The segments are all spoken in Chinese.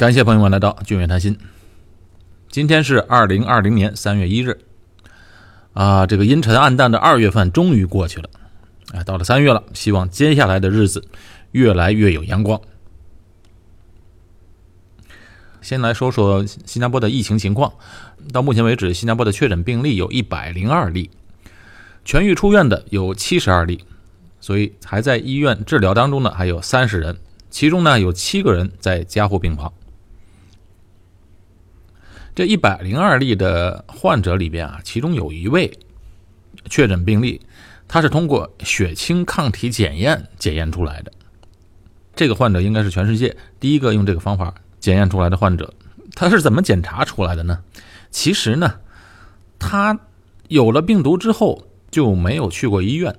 感谢朋友们来到俊远谈心。今天是二零二零年三月一日，啊，这个阴沉暗淡的二月份终于过去了，哎，到了三月了，希望接下来的日子越来越有阳光。先来说说新加坡的疫情情况，到目前为止，新加坡的确诊病例有一百零二例，痊愈出院的有七十二例，所以还在医院治疗当中呢，还有三十人，其中呢有七个人在加护病房。这一百零二例的患者里边啊，其中有一位确诊病例，他是通过血清抗体检验检验出来的。这个患者应该是全世界第一个用这个方法检验出来的患者。他是怎么检查出来的呢？其实呢，他有了病毒之后就没有去过医院，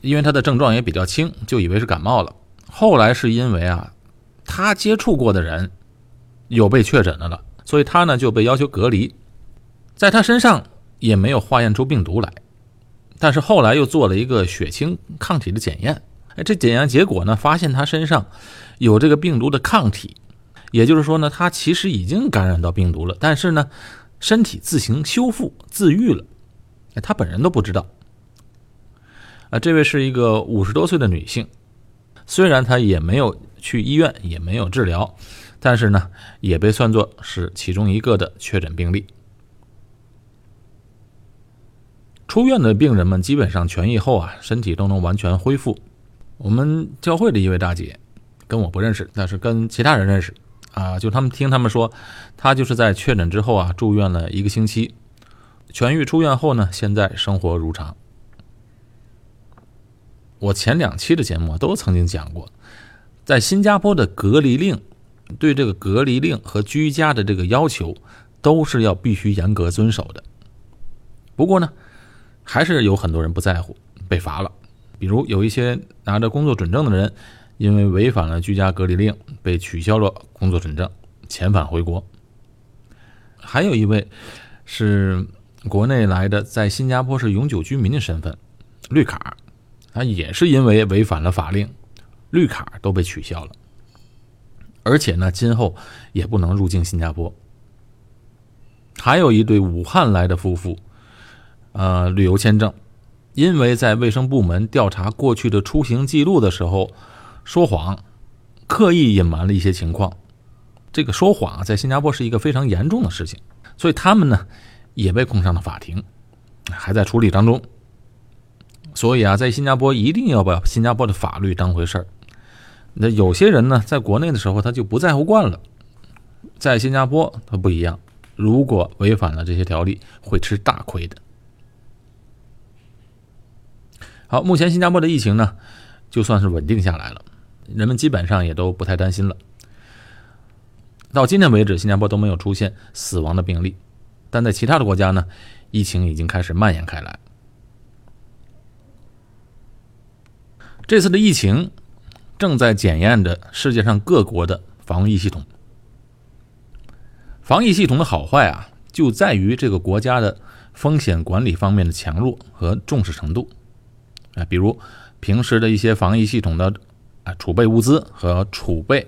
因为他的症状也比较轻，就以为是感冒了。后来是因为啊，他接触过的人有被确诊的了。所以他呢就被要求隔离，在他身上也没有化验出病毒来，但是后来又做了一个血清抗体的检验，哎，这检验结果呢发现他身上有这个病毒的抗体，也就是说呢他其实已经感染到病毒了，但是呢身体自行修复自愈了，哎，他本人都不知道。啊，这位是一个五十多岁的女性，虽然她也没有去医院，也没有治疗。但是呢，也被算作是其中一个的确诊病例。出院的病人们基本上痊愈后啊，身体都能完全恢复。我们教会的一位大姐，跟我不认识，但是跟其他人认识啊。就他们听他们说，她就是在确诊之后啊，住院了一个星期，痊愈出院后呢，现在生活如常。我前两期的节目都曾经讲过，在新加坡的隔离令。对这个隔离令和居家的这个要求，都是要必须严格遵守的。不过呢，还是有很多人不在乎，被罚了。比如有一些拿着工作准证的人，因为违反了居家隔离令，被取消了工作准证，遣返回国。还有一位是国内来的，在新加坡是永久居民的身份，绿卡，他也是因为违反了法令，绿卡都被取消了。而且呢，今后也不能入境新加坡。还有一对武汉来的夫妇，呃，旅游签证，因为在卫生部门调查过去的出行记录的时候说谎，刻意隐瞒了一些情况。这个说谎在新加坡是一个非常严重的事情，所以他们呢也被控上了法庭，还在处理当中。所以啊，在新加坡一定要把新加坡的法律当回事儿。那有些人呢，在国内的时候他就不在乎惯了，在新加坡他不一样，如果违反了这些条例，会吃大亏的。好，目前新加坡的疫情呢，就算是稳定下来了，人们基本上也都不太担心了。到今天为止，新加坡都没有出现死亡的病例，但在其他的国家呢，疫情已经开始蔓延开来。这次的疫情。正在检验着世界上各国的防疫系统。防疫系统的好坏啊，就在于这个国家的风险管理方面的强弱和重视程度。啊，比如平时的一些防疫系统的啊储备物资和储备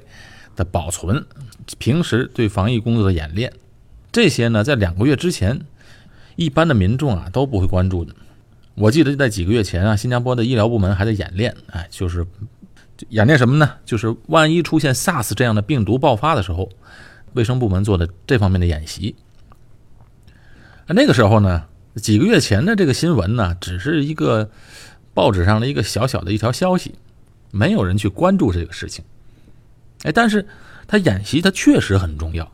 的保存，平时对防疫工作的演练，这些呢，在两个月之前，一般的民众啊都不会关注的。我记得在几个月前啊，新加坡的医疗部门还在演练，哎，就是。演练什么呢？就是万一出现 SARS 这样的病毒爆发的时候，卫生部门做的这方面的演习。那个时候呢，几个月前的这个新闻呢，只是一个报纸上的一个小小的一条消息，没有人去关注这个事情。哎，但是他演习，它确实很重要。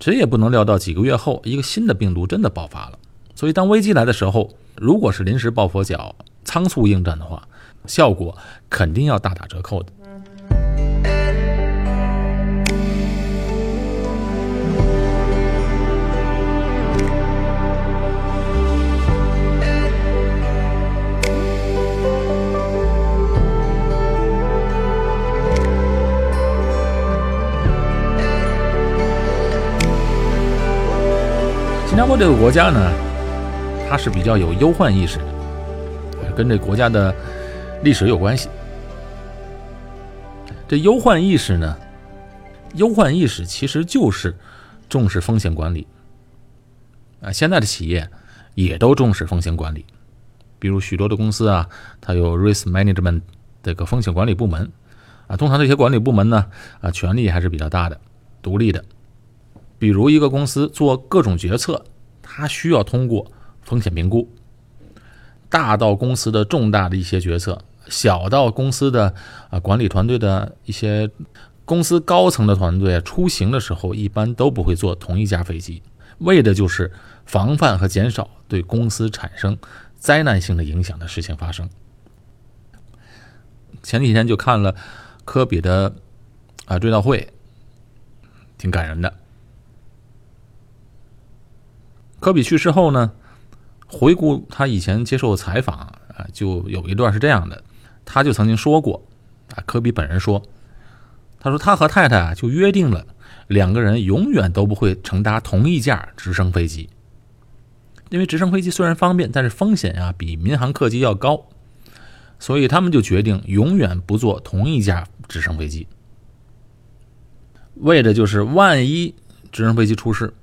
谁也不能料到几个月后，一个新的病毒真的爆发了。所以，当危机来的时候，如果是临时抱佛脚、仓促应战的话，效果肯定要大打折扣的。新加坡这个国家呢，它是比较有忧患意识的，跟这国家的。历史有关系，这忧患意识呢，忧患意识其实就是重视风险管理啊。现在的企业也都重视风险管理，比如许多的公司啊，它有 risk management 这个风险管理部门啊。通常这些管理部门呢，啊，权力还是比较大的，独立的。比如一个公司做各种决策，它需要通过风险评估，大到公司的重大的一些决策，小到公司的啊管理团队的一些。公司高层的团队出行的时候，一般都不会坐同一架飞机，为的就是防范和减少对公司产生灾难性的影响的事情发生。前几天就看了科比的啊追悼会，挺感人的。科比去世后呢，回顾他以前接受采访啊，就有一段是这样的，他就曾经说过啊，科比本人说。他说：“他和太太啊，就约定了，两个人永远都不会乘搭同一架直升飞机。因为直升飞机虽然方便，但是风险啊比民航客机要高，所以他们就决定永远不坐同一架直升飞机。为的就是万一直升飞机出事，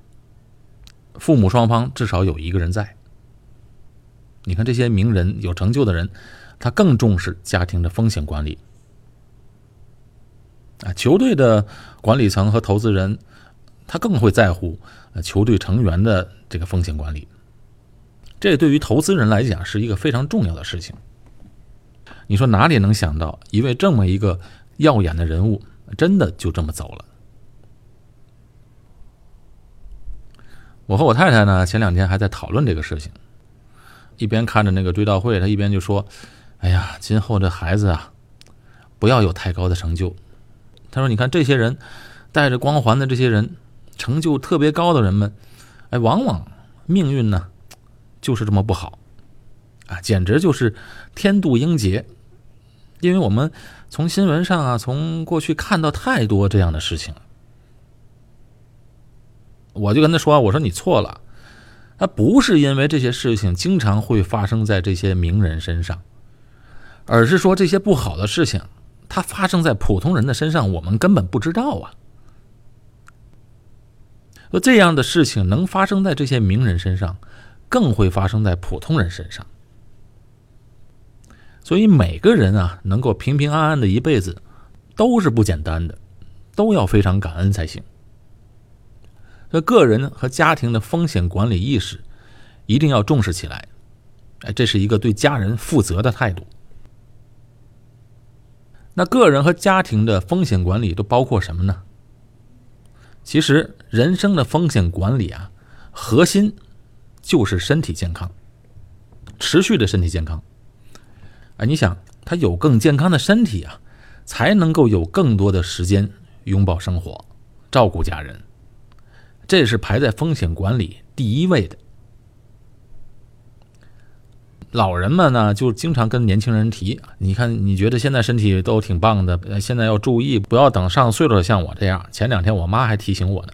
父母双方至少有一个人在。你看这些名人、有成就的人，他更重视家庭的风险管理。”啊，球队的管理层和投资人，他更会在乎呃球队成员的这个风险管理。这对于投资人来讲是一个非常重要的事情。你说哪里能想到一位这么一个耀眼的人物，真的就这么走了？我和我太太呢，前两天还在讨论这个事情，一边看着那个追悼会，他一边就说：“哎呀，今后这孩子啊，不要有太高的成就。”他说：“你看这些人，带着光环的这些人，成就特别高的人们，哎，往往命运呢，就是这么不好，啊，简直就是天妒英杰。因为我们从新闻上啊，从过去看到太多这样的事情。我就跟他说：‘我说你错了，他不是因为这些事情经常会发生在这些名人身上，而是说这些不好的事情。’”它发生在普通人的身上，我们根本不知道啊。说这样的事情能发生在这些名人身上，更会发生在普通人身上。所以每个人啊，能够平平安安的一辈子，都是不简单的，都要非常感恩才行。这个人和家庭的风险管理意识，一定要重视起来。哎，这是一个对家人负责的态度。那个人和家庭的风险管理都包括什么呢？其实人生的风险管理啊，核心就是身体健康，持续的身体健康。啊，你想他有更健康的身体啊，才能够有更多的时间拥抱生活，照顾家人，这是排在风险管理第一位的。老人们呢，就经常跟年轻人提：“你看，你觉得现在身体都挺棒的，现在要注意，不要等上岁数像我这样。”前两天我妈还提醒我呢。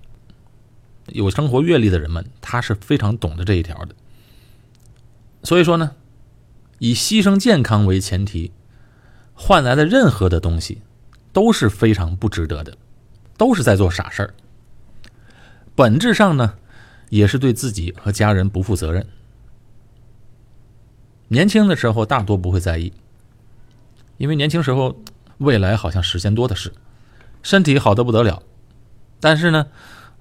有生活阅历的人们，他是非常懂得这一条的。所以说呢，以牺牲健康为前提，换来的任何的东西都是非常不值得的，都是在做傻事儿。本质上呢，也是对自己和家人不负责任。年轻的时候大多不会在意，因为年轻时候未来好像时间多的是，身体好的不得了。但是呢，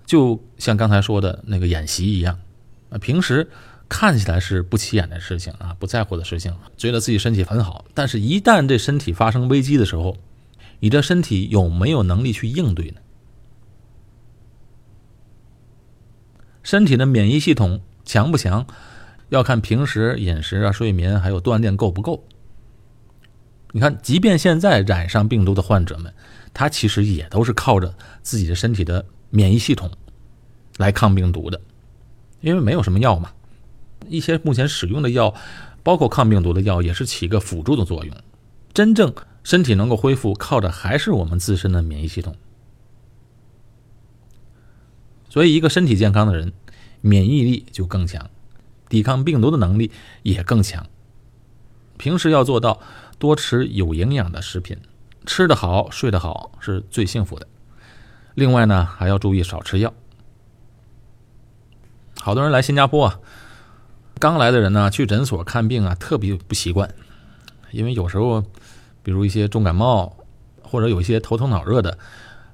就像刚才说的那个演习一样，啊，平时看起来是不起眼的事情啊，不在乎的事情，觉得自己身体很好。但是，一旦这身体发生危机的时候，你这身体有没有能力去应对呢？身体的免疫系统强不强？要看平时饮食啊、睡眠还有锻炼够不够。你看，即便现在染上病毒的患者们，他其实也都是靠着自己的身体的免疫系统来抗病毒的，因为没有什么药嘛。一些目前使用的药，包括抗病毒的药，也是起个辅助的作用。真正身体能够恢复，靠的还是我们自身的免疫系统。所以，一个身体健康的人，免疫力就更强。抵抗病毒的能力也更强。平时要做到多吃有营养的食品，吃得好、睡得好是最幸福的。另外呢，还要注意少吃药。好多人来新加坡啊，刚来的人呢，去诊所看病啊，特别不习惯，因为有时候，比如一些重感冒，或者有一些头疼脑热的，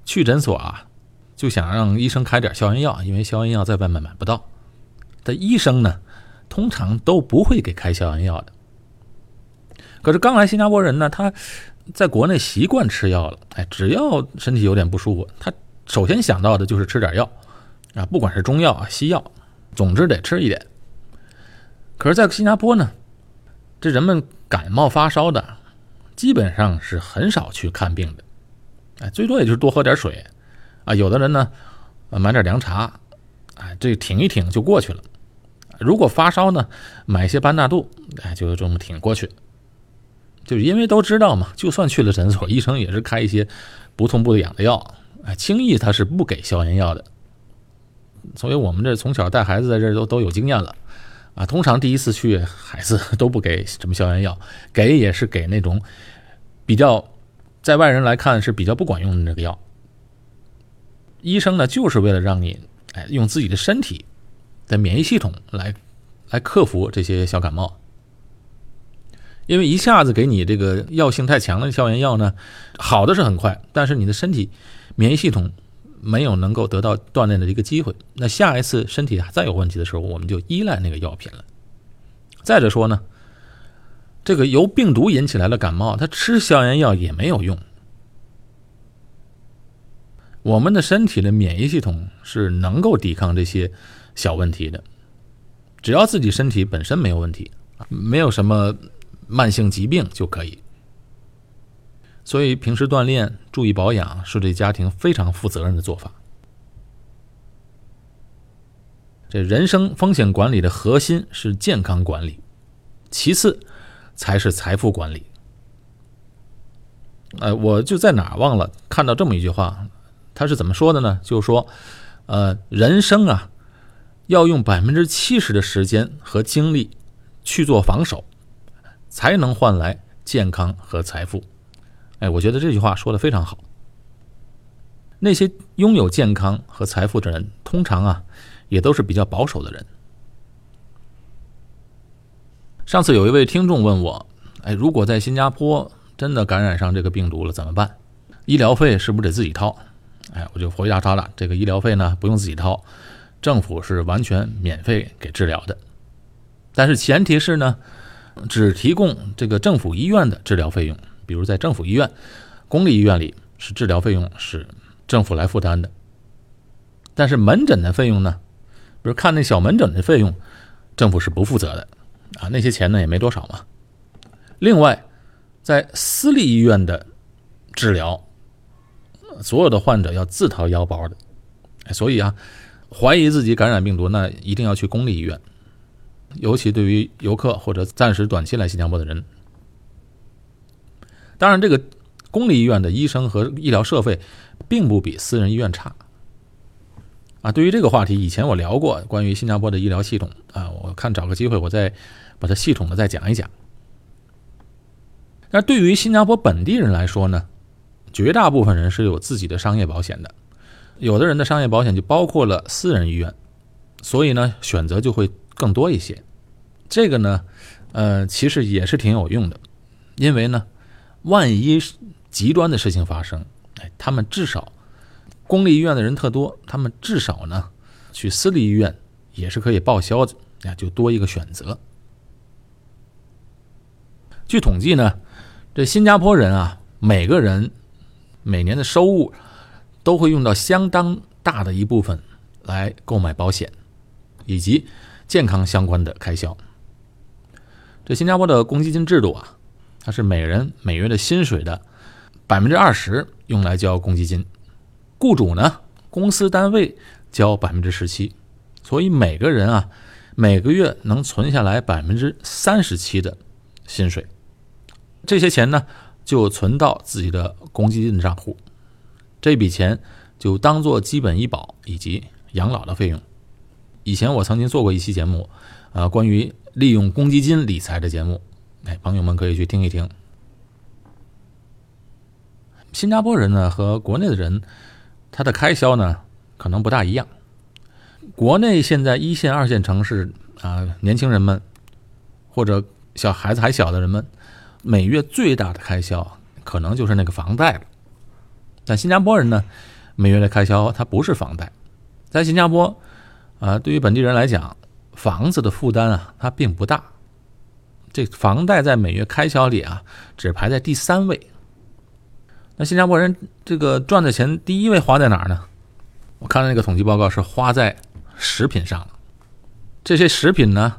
去诊所啊，就想让医生开点消炎药，因为消炎药在外面买不到。但医生呢，通常都不会给开消炎药的。可是刚来新加坡人呢，他在国内习惯吃药了，哎，只要身体有点不舒服，他首先想到的就是吃点药，啊，不管是中药啊、西药。总之得吃一点。可是，在新加坡呢，这人们感冒发烧的，基本上是很少去看病的，哎，最多也就是多喝点水，啊，有的人呢，买点凉茶，哎，这挺一挺就过去了。如果发烧呢，买一些班纳度，哎，就这么挺过去。就是因为都知道嘛，就算去了诊所，医生也是开一些不痛不痒的药，哎，轻易他是不给消炎药的。所以我们这从小带孩子在这都都有经验了，啊，通常第一次去孩子都不给什么消炎药，给也是给那种比较在外人来看是比较不管用的那个药。医生呢就是为了让你哎用自己的身体的免疫系统来来克服这些小感冒，因为一下子给你这个药性太强的消炎药呢，好的是很快，但是你的身体免疫系统。没有能够得到锻炼的一个机会，那下一次身体再有问题的时候，我们就依赖那个药品了。再者说呢，这个由病毒引起来的感冒，它吃消炎药也没有用。我们的身体的免疫系统是能够抵抗这些小问题的，只要自己身体本身没有问题，没有什么慢性疾病就可以。所以，平时锻炼、注意保养是对家庭非常负责任的做法。这人生风险管理的核心是健康管理，其次才是财富管理。呃，我就在哪儿忘了看到这么一句话，他是怎么说的呢？就是说，呃，人生啊，要用百分之七十的时间和精力去做防守，才能换来健康和财富。哎，我觉得这句话说的非常好。那些拥有健康和财富的人，通常啊，也都是比较保守的人。上次有一位听众问我，哎，如果在新加坡真的感染上这个病毒了怎么办？医疗费是不是得自己掏？哎，我就回答他了，这个医疗费呢不用自己掏，政府是完全免费给治疗的。但是前提是呢，只提供这个政府医院的治疗费用。比如在政府医院、公立医院里，是治疗费用是政府来负担的，但是门诊的费用呢，比如看那小门诊的费用，政府是不负责的，啊，那些钱呢也没多少嘛。另外，在私立医院的治疗，所有的患者要自掏腰包的，所以啊，怀疑自己感染病毒，那一定要去公立医院，尤其对于游客或者暂时短期来新加坡的人。当然，这个公立医院的医生和医疗设备并不比私人医院差。啊，对于这个话题，以前我聊过关于新加坡的医疗系统啊，我看找个机会我再把它系统的再讲一讲。那对于新加坡本地人来说呢，绝大部分人是有自己的商业保险的，有的人的商业保险就包括了私人医院，所以呢选择就会更多一些。这个呢，呃，其实也是挺有用的，因为呢。万一极端的事情发生，哎，他们至少公立医院的人特多，他们至少呢去私立医院也是可以报销的，呀，就多一个选择。据统计呢，这新加坡人啊，每个人每年的收入都会用到相当大的一部分来购买保险以及健康相关的开销。这新加坡的公积金制度啊。它是每人每月的薪水的百分之二十用来交公积金，雇主呢，公司单位交百分之十七，所以每个人啊，每个月能存下来百分之三十七的薪水，这些钱呢就存到自己的公积金账户，这笔钱就当做基本医保以及养老的费用。以前我曾经做过一期节目，啊，关于利用公积金理财的节目。哎，朋友们可以去听一听。新加坡人呢和国内的人，他的开销呢可能不大一样。国内现在一线、二线城市啊，年轻人们或者小孩子还小的人们，每月最大的开销可能就是那个房贷了。但新加坡人呢，每月的开销它不是房贷，在新加坡啊，对于本地人来讲，房子的负担啊，它并不大。这房贷在每月开销里啊，只排在第三位。那新加坡人这个赚的钱第一位花在哪儿呢？我看了那个统计报告是花在食品上了。这些食品呢，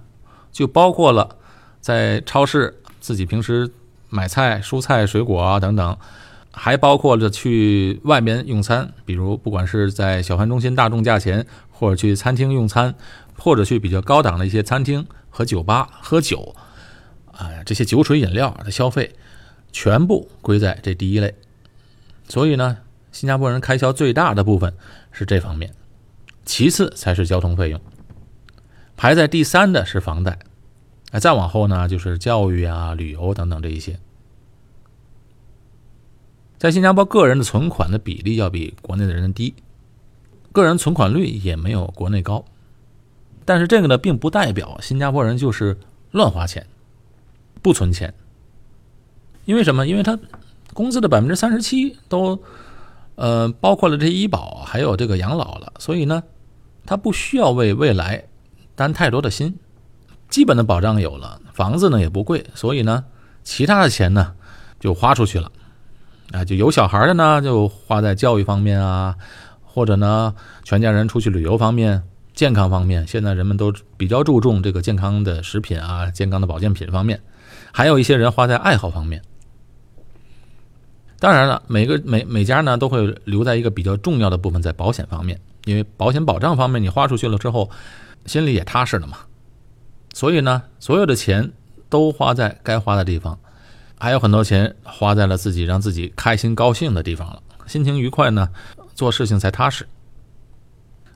就包括了在超市自己平时买菜、蔬菜、水果啊等等，还包括了去外面用餐，比如不管是在小贩中心大众价钱，或者去餐厅用餐，或者去比较高档的一些餐厅和酒吧喝酒。啊，这些酒水饮料的消费，全部归在这第一类。所以呢，新加坡人开销最大的部分是这方面，其次才是交通费用，排在第三的是房贷，哎，再往后呢就是教育啊、旅游等等这一些。在新加坡，个人的存款的比例要比国内的人低，个人存款率也没有国内高，但是这个呢，并不代表新加坡人就是乱花钱。不存钱，因为什么？因为他工资的百分之三十七都，呃，包括了这医保还有这个养老了，所以呢，他不需要为未来担太多的心，基本的保障有了，房子呢也不贵，所以呢，其他的钱呢就花出去了，啊，就有小孩的呢就花在教育方面啊，或者呢全家人出去旅游方面、健康方面，现在人们都比较注重这个健康的食品啊、健康的保健品方面。还有一些人花在爱好方面。当然了，每个每每家呢都会留在一个比较重要的部分在保险方面，因为保险保障方面你花出去了之后，心里也踏实了嘛。所以呢，所有的钱都花在该花的地方，还有很多钱花在了自己让自己开心高兴的地方了，心情愉快呢，做事情才踏实。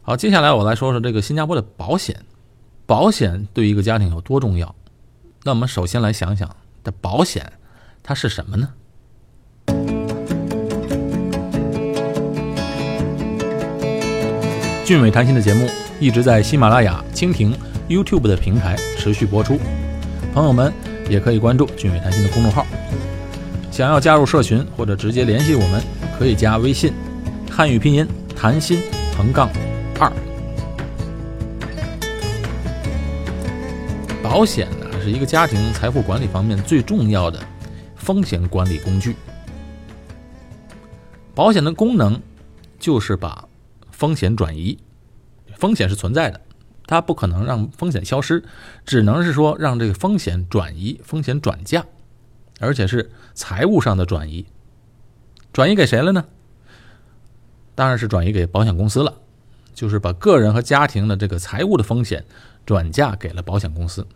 好，接下来我来说说这个新加坡的保险，保险对一个家庭有多重要。那我们首先来想想，的保险它是什么呢？俊伟谈心的节目一直在喜马拉雅、蜻蜓、YouTube 的平台持续播出，朋友们也可以关注俊伟谈心的公众号。想要加入社群或者直接联系我们，可以加微信，汉语拼音谈心横杠二。保险呢。是一个家庭财富管理方面最重要的风险管理工具。保险的功能就是把风险转移，风险是存在的，它不可能让风险消失，只能是说让这个风险转移、风险转嫁，而且是财务上的转移。转移给谁了呢？当然是转移给保险公司了，就是把个人和家庭的这个财务的风险转嫁给了保险公司。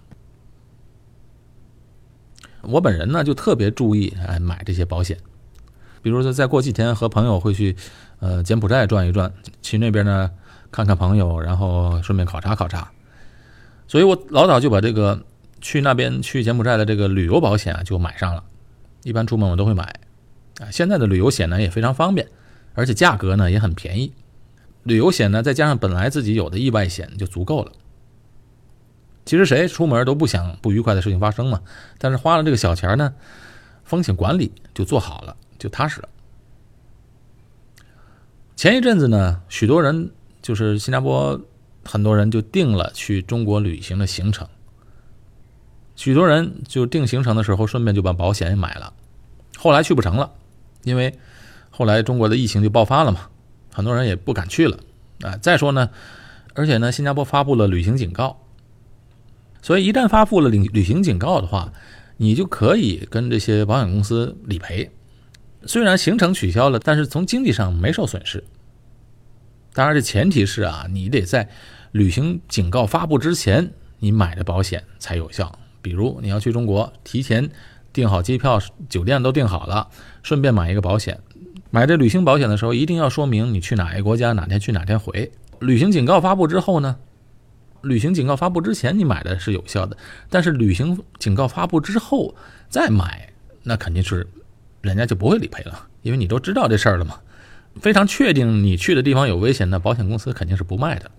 我本人呢就特别注意哎买这些保险，比如说再过几天和朋友会去，呃柬埔寨转一转，去那边呢看看朋友，然后顺便考察考察，所以我老早就把这个去那边去柬埔寨的这个旅游保险啊就买上了，一般出门我都会买，啊现在的旅游险呢也非常方便，而且价格呢也很便宜，旅游险呢再加上本来自己有的意外险就足够了。其实谁出门都不想不愉快的事情发生嘛，但是花了这个小钱呢，风险管理就做好了，就踏实了。前一阵子呢，许多人就是新加坡很多人就定了去中国旅行的行程，许多人就定行程的时候顺便就把保险也买了，后来去不成了，因为后来中国的疫情就爆发了嘛，很多人也不敢去了啊。再说呢，而且呢，新加坡发布了旅行警告。所以，一旦发布了旅旅行警告的话，你就可以跟这些保险公司理赔。虽然行程取消了，但是从经济上没受损失。当然，这前提是啊，你得在旅行警告发布之前，你买的保险才有效。比如你要去中国，提前订好机票、酒店都订好了，顺便买一个保险。买这旅行保险的时候，一定要说明你去哪一个国家，哪天去哪天回。旅行警告发布之后呢？旅行警告发布之前你买的是有效的，但是旅行警告发布之后再买，那肯定是人家就不会理赔了，因为你都知道这事儿了嘛。非常确定你去的地方有危险，那保险公司肯定是不卖的。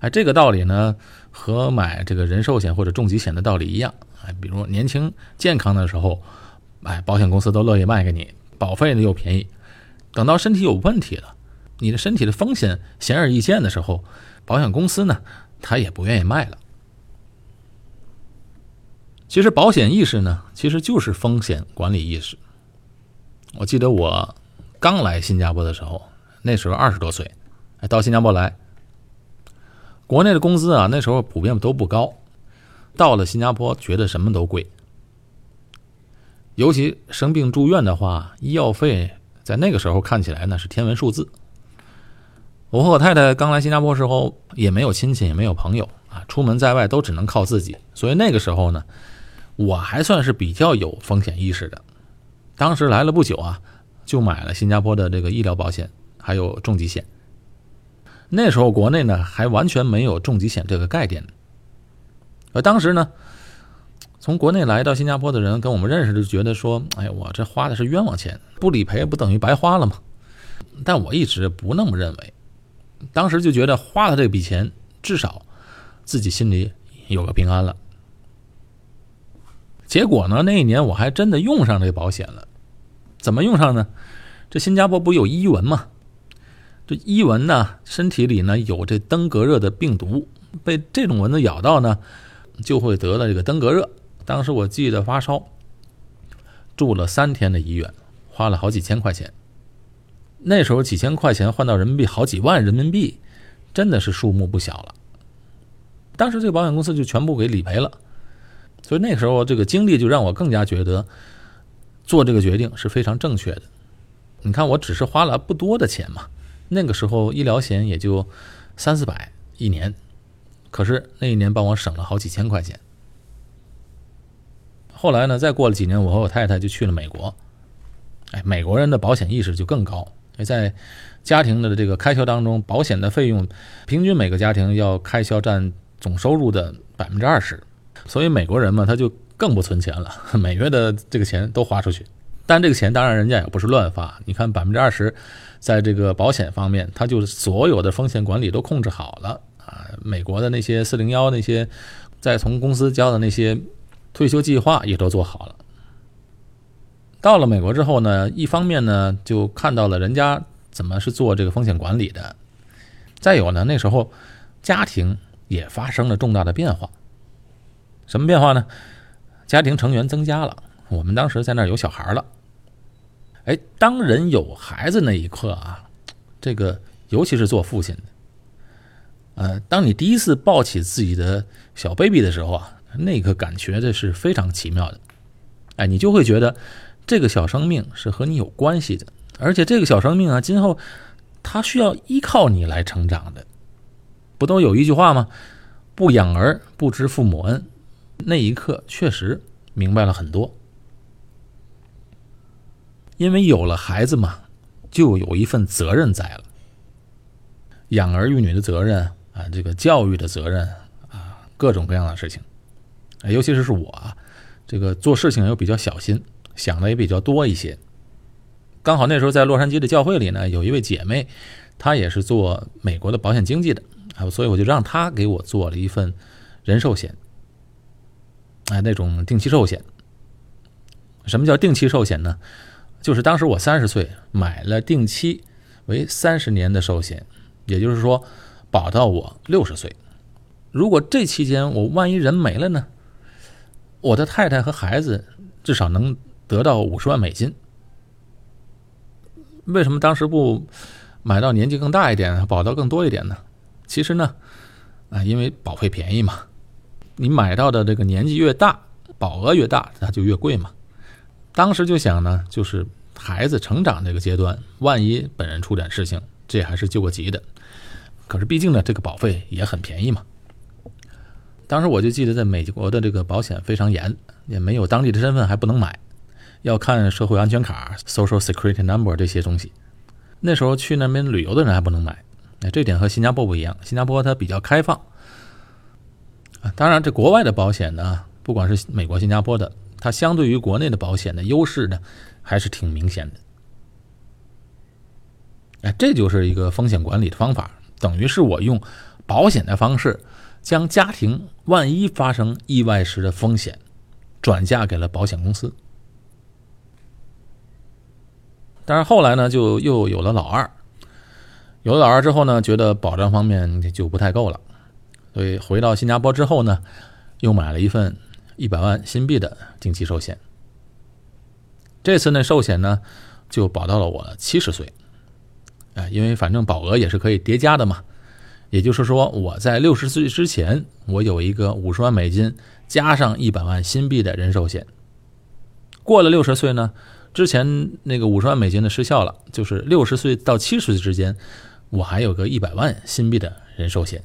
哎，这个道理呢，和买这个人寿险或者重疾险的道理一样。哎，比如年轻健康的时候，哎，保险公司都乐意卖给你，保费呢又便宜。等到身体有问题了，你的身体的风险显而易见的时候，保险公司呢，他也不愿意卖了。其实保险意识呢，其实就是风险管理意识。我记得我刚来新加坡的时候，那时候二十多岁，到新加坡来。国内的工资啊，那时候普遍都不高。到了新加坡，觉得什么都贵。尤其生病住院的话，医药费在那个时候看起来那是天文数字。我和我太太刚来新加坡时候，也没有亲戚，也没有朋友啊，出门在外都只能靠自己。所以那个时候呢，我还算是比较有风险意识的。当时来了不久啊，就买了新加坡的这个医疗保险，还有重疾险。那时候国内呢还完全没有重疾险这个概念，而当时呢，从国内来到新加坡的人跟我们认识就觉得说：“哎，我这花的是冤枉钱，不理赔不等于白花了吗？”但我一直不那么认为，当时就觉得花了这笔钱，至少自己心里有个平安了。结果呢，那一年我还真的用上这保险了，怎么用上呢？这新加坡不有伊蚊吗？这伊蚊呢，身体里呢有这登革热的病毒，被这种蚊子咬到呢，就会得了这个登革热。当时我记得发烧，住了三天的医院，花了好几千块钱。那时候几千块钱换到人民币好几万人民币，真的是数目不小了。当时这个保险公司就全部给理赔了，所以那时候这个经历就让我更加觉得做这个决定是非常正确的。你看，我只是花了不多的钱嘛。那个时候医疗险也就三四百一年，可是那一年帮我省了好几千块钱。后来呢，再过了几年，我和我太太就去了美国。哎，美国人的保险意识就更高，在家庭的这个开销当中，保险的费用平均每个家庭要开销占总收入的百分之二十，所以美国人嘛，他就更不存钱了，每月的这个钱都花出去。但这个钱当然人家也不是乱发，你看百分之二十，在这个保险方面，他就是所有的风险管理都控制好了啊。美国的那些四零幺那些，在从公司交的那些退休计划也都做好了。到了美国之后呢，一方面呢就看到了人家怎么是做这个风险管理的，再有呢那时候家庭也发生了重大的变化。什么变化呢？家庭成员增加了，我们当时在那儿有小孩了。哎，当人有孩子那一刻啊，这个尤其是做父亲的，呃，当你第一次抱起自己的小 baby 的时候啊，那个感觉这是非常奇妙的。哎，你就会觉得这个小生命是和你有关系的，而且这个小生命啊，今后他需要依靠你来成长的。不都有一句话吗？不养儿不知父母恩。那一刻确实明白了很多。因为有了孩子嘛，就有一份责任在了。养儿育女的责任啊，这个教育的责任啊，各种各样的事情，尤其是是我啊，这个做事情又比较小心，想的也比较多一些。刚好那时候在洛杉矶的教会里呢，有一位姐妹，她也是做美国的保险经纪的啊，所以我就让她给我做了一份人寿险，哎，那种定期寿险。什么叫定期寿险呢？就是当时我三十岁买了定期为三十年的寿险，也就是说保到我六十岁。如果这期间我万一人没了呢？我的太太和孩子至少能得到五十万美金。为什么当时不买到年纪更大一点，保到更多一点呢？其实呢，啊，因为保费便宜嘛。你买到的这个年纪越大，保额越大，它就越贵嘛。当时就想呢，就是孩子成长这个阶段，万一本人出点事情，这还是救个急的。可是毕竟呢，这个保费也很便宜嘛。当时我就记得，在美国的这个保险非常严，也没有当地的身份还不能买，要看社会安全卡 （Social Security Number） 这些东西。那时候去那边旅游的人还不能买，那，这点和新加坡不一样。新加坡它比较开放。当然，这国外的保险呢，不管是美国、新加坡的。它相对于国内的保险的优势呢，还是挺明显的。哎，这就是一个风险管理的方法，等于是我用保险的方式，将家庭万一发生意外时的风险转嫁给了保险公司。但是后来呢，就又有了老二，有了老二之后呢，觉得保障方面就不太够了，所以回到新加坡之后呢，又买了一份一百万新币的定期寿险。这次呢，寿险呢就保到了我七十岁，哎，因为反正保额也是可以叠加的嘛，也就是说我在六十岁之前，我有一个五十万美金加上一百万新币的人寿险，过了六十岁呢。之前那个五十万美金的失效了，就是六十岁到七十岁之间，我还有个一百万新币的人寿险。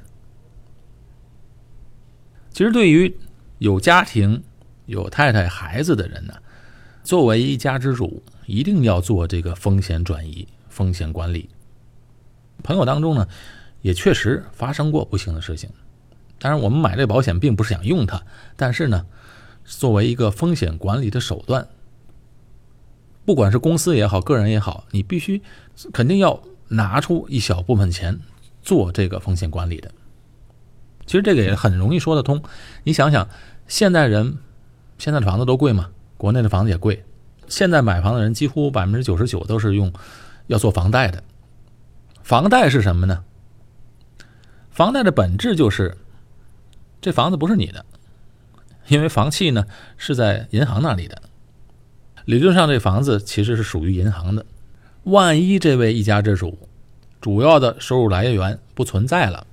其实对于有家庭、有太太、孩子的人呢，作为一家之主，一定要做这个风险转移、风险管理。朋友当中呢，也确实发生过不幸的事情。当然，我们买这保险并不是想用它，但是呢，作为一个风险管理的手段。不管是公司也好，个人也好，你必须肯定要拿出一小部分钱做这个风险管理的。其实这个也很容易说得通。你想想，现代人现在的房子都贵嘛，国内的房子也贵。现在买房的人几乎百分之九十九都是用要做房贷的。房贷是什么呢？房贷的本质就是这房子不是你的，因为房契呢是在银行那里的。理论上，这房子其实是属于银行的。万一这位一家之主主要的收入来源不存在了，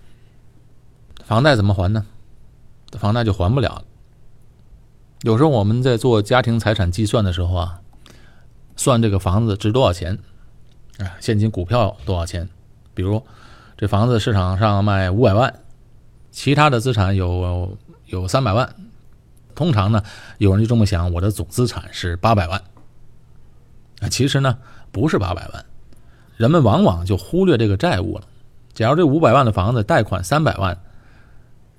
房贷怎么还呢？房贷就还不了了。有时候我们在做家庭财产计算的时候啊，算这个房子值多少钱，啊，现金、股票多少钱？比如这房子市场上卖五百万，其他的资产有有三百万。通常呢，有人就这么想，我的总资产是八百万。啊，其实呢不是八百万，人们往往就忽略这个债务了。假如这五百万的房子贷款三百万，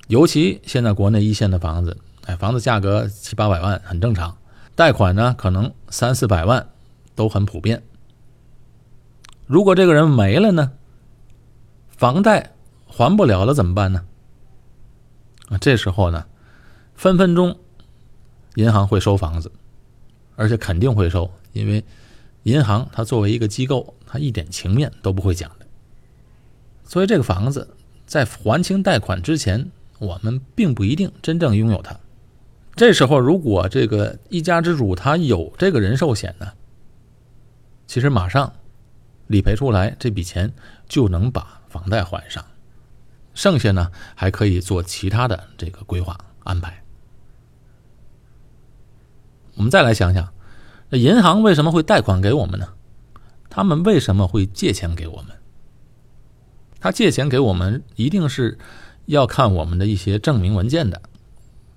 尤其现在国内一线的房子，哎，房子价格七八百万很正常，贷款呢可能三四百万都很普遍。如果这个人没了呢，房贷还不了了怎么办呢？啊，这时候呢，分分钟。银行会收房子，而且肯定会收，因为银行它作为一个机构，它一点情面都不会讲的。所以这个房子在还清贷款之前，我们并不一定真正拥有它。这时候，如果这个一家之主他有这个人寿险呢，其实马上理赔出来这笔钱就能把房贷还上，剩下呢还可以做其他的这个规划安排。我们再来想想，那银行为什么会贷款给我们呢？他们为什么会借钱给我们？他借钱给我们，一定是要看我们的一些证明文件的，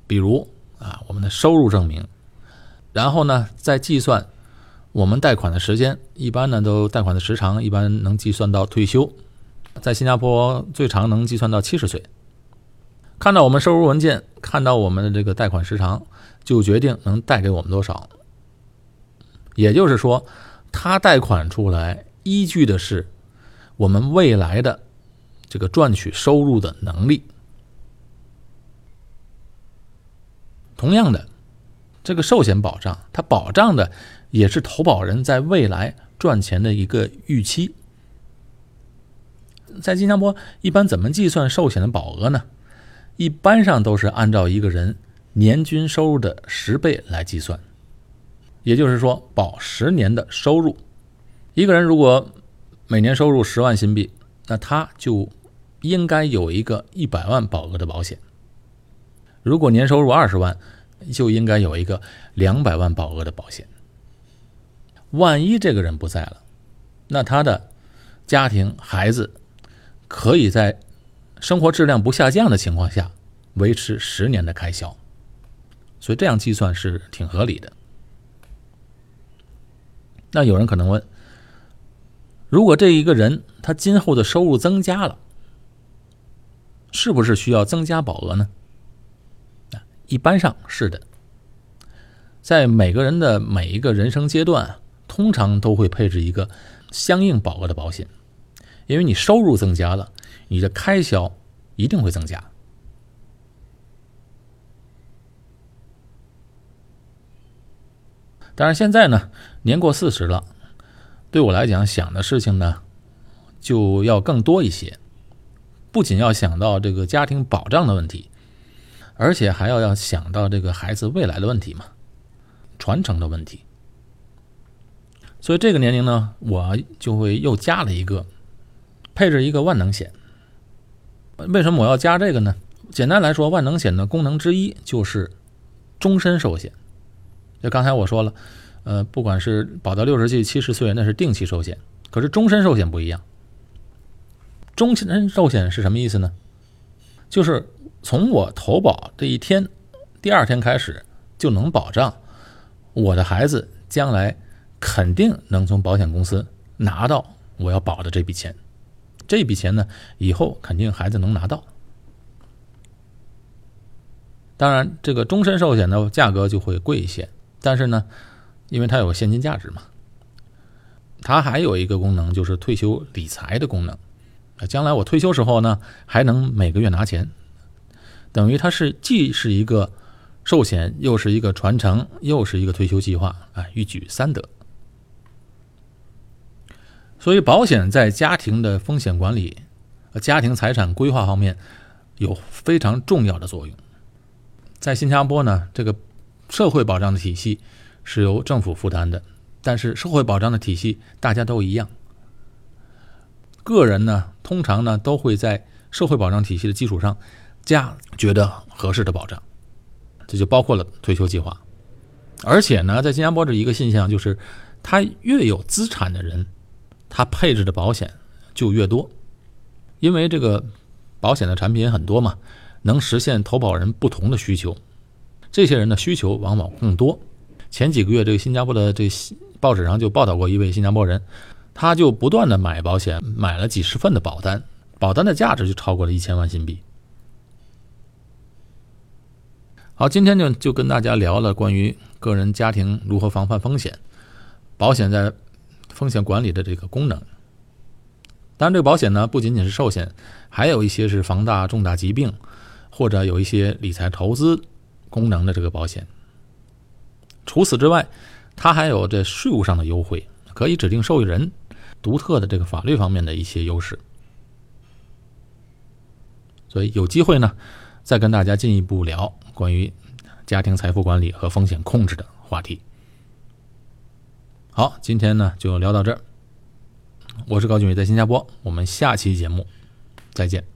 比如啊，我们的收入证明，然后呢，再计算我们贷款的时间，一般呢都贷款的时长一般能计算到退休，在新加坡最长能计算到七十岁。看到我们收入文件，看到我们的这个贷款时长。就决定能贷给我们多少，也就是说，他贷款出来依据的是我们未来的这个赚取收入的能力。同样的，这个寿险保障，它保障的也是投保人在未来赚钱的一个预期。在新加坡，一般怎么计算寿险的保额呢？一般上都是按照一个人。年均收入的十倍来计算，也就是说，保十年的收入。一个人如果每年收入十万新币，那他就应该有一个一百万保额的保险。如果年收入二十万，就应该有一个两百万保额的保险。万一这个人不在了，那他的家庭孩子可以在生活质量不下降的情况下维持十年的开销。所以这样计算是挺合理的。那有人可能问：如果这一个人他今后的收入增加了，是不是需要增加保额呢？啊，一般上是的。在每个人的每一个人生阶段，通常都会配置一个相应保额的保险。因为你收入增加了，你的开销一定会增加。但是现在呢，年过四十了，对我来讲，想的事情呢就要更多一些，不仅要想到这个家庭保障的问题，而且还要要想到这个孩子未来的问题嘛，传承的问题。所以这个年龄呢，我就会又加了一个配置一个万能险。为什么我要加这个呢？简单来说，万能险的功能之一就是终身寿险。就刚才我说了，呃，不管是保到六十岁、七十岁，那是定期寿险；可是终身寿险不一样。终身寿险是什么意思呢？就是从我投保这一天，第二天开始就能保障我的孩子将来肯定能从保险公司拿到我要保的这笔钱。这笔钱呢，以后肯定孩子能拿到。当然，这个终身寿险的价格就会贵一些。但是呢，因为它有现金价值嘛，它还有一个功能就是退休理财的功能。啊，将来我退休时候呢，还能每个月拿钱，等于它是既是一个寿险，又是一个传承，又是一个退休计划啊，一举三得。所以，保险在家庭的风险管理、家庭财产规划方面有非常重要的作用。在新加坡呢，这个。社会保障的体系是由政府负担的，但是社会保障的体系大家都一样。个人呢，通常呢都会在社会保障体系的基础上加觉得合适的保障，这就包括了退休计划。而且呢，在新加坡这一个现象就是，他越有资产的人，他配置的保险就越多，因为这个保险的产品很多嘛，能实现投保人不同的需求。这些人的需求往往更多。前几个月，这个新加坡的这报纸上就报道过一位新加坡人，他就不断的买保险，买了几十份的保单，保单的价值就超过了一千万新币。好，今天呢就跟大家聊了关于个人家庭如何防范风险，保险在风险管理的这个功能。当然，这个保险呢不仅仅是寿险，还有一些是防大重大疾病，或者有一些理财投资。功能的这个保险，除此之外，它还有这税务上的优惠，可以指定受益人，独特的这个法律方面的一些优势。所以有机会呢，再跟大家进一步聊关于家庭财富管理和风险控制的话题。好，今天呢就聊到这儿。我是高俊伟，在新加坡，我们下期节目再见。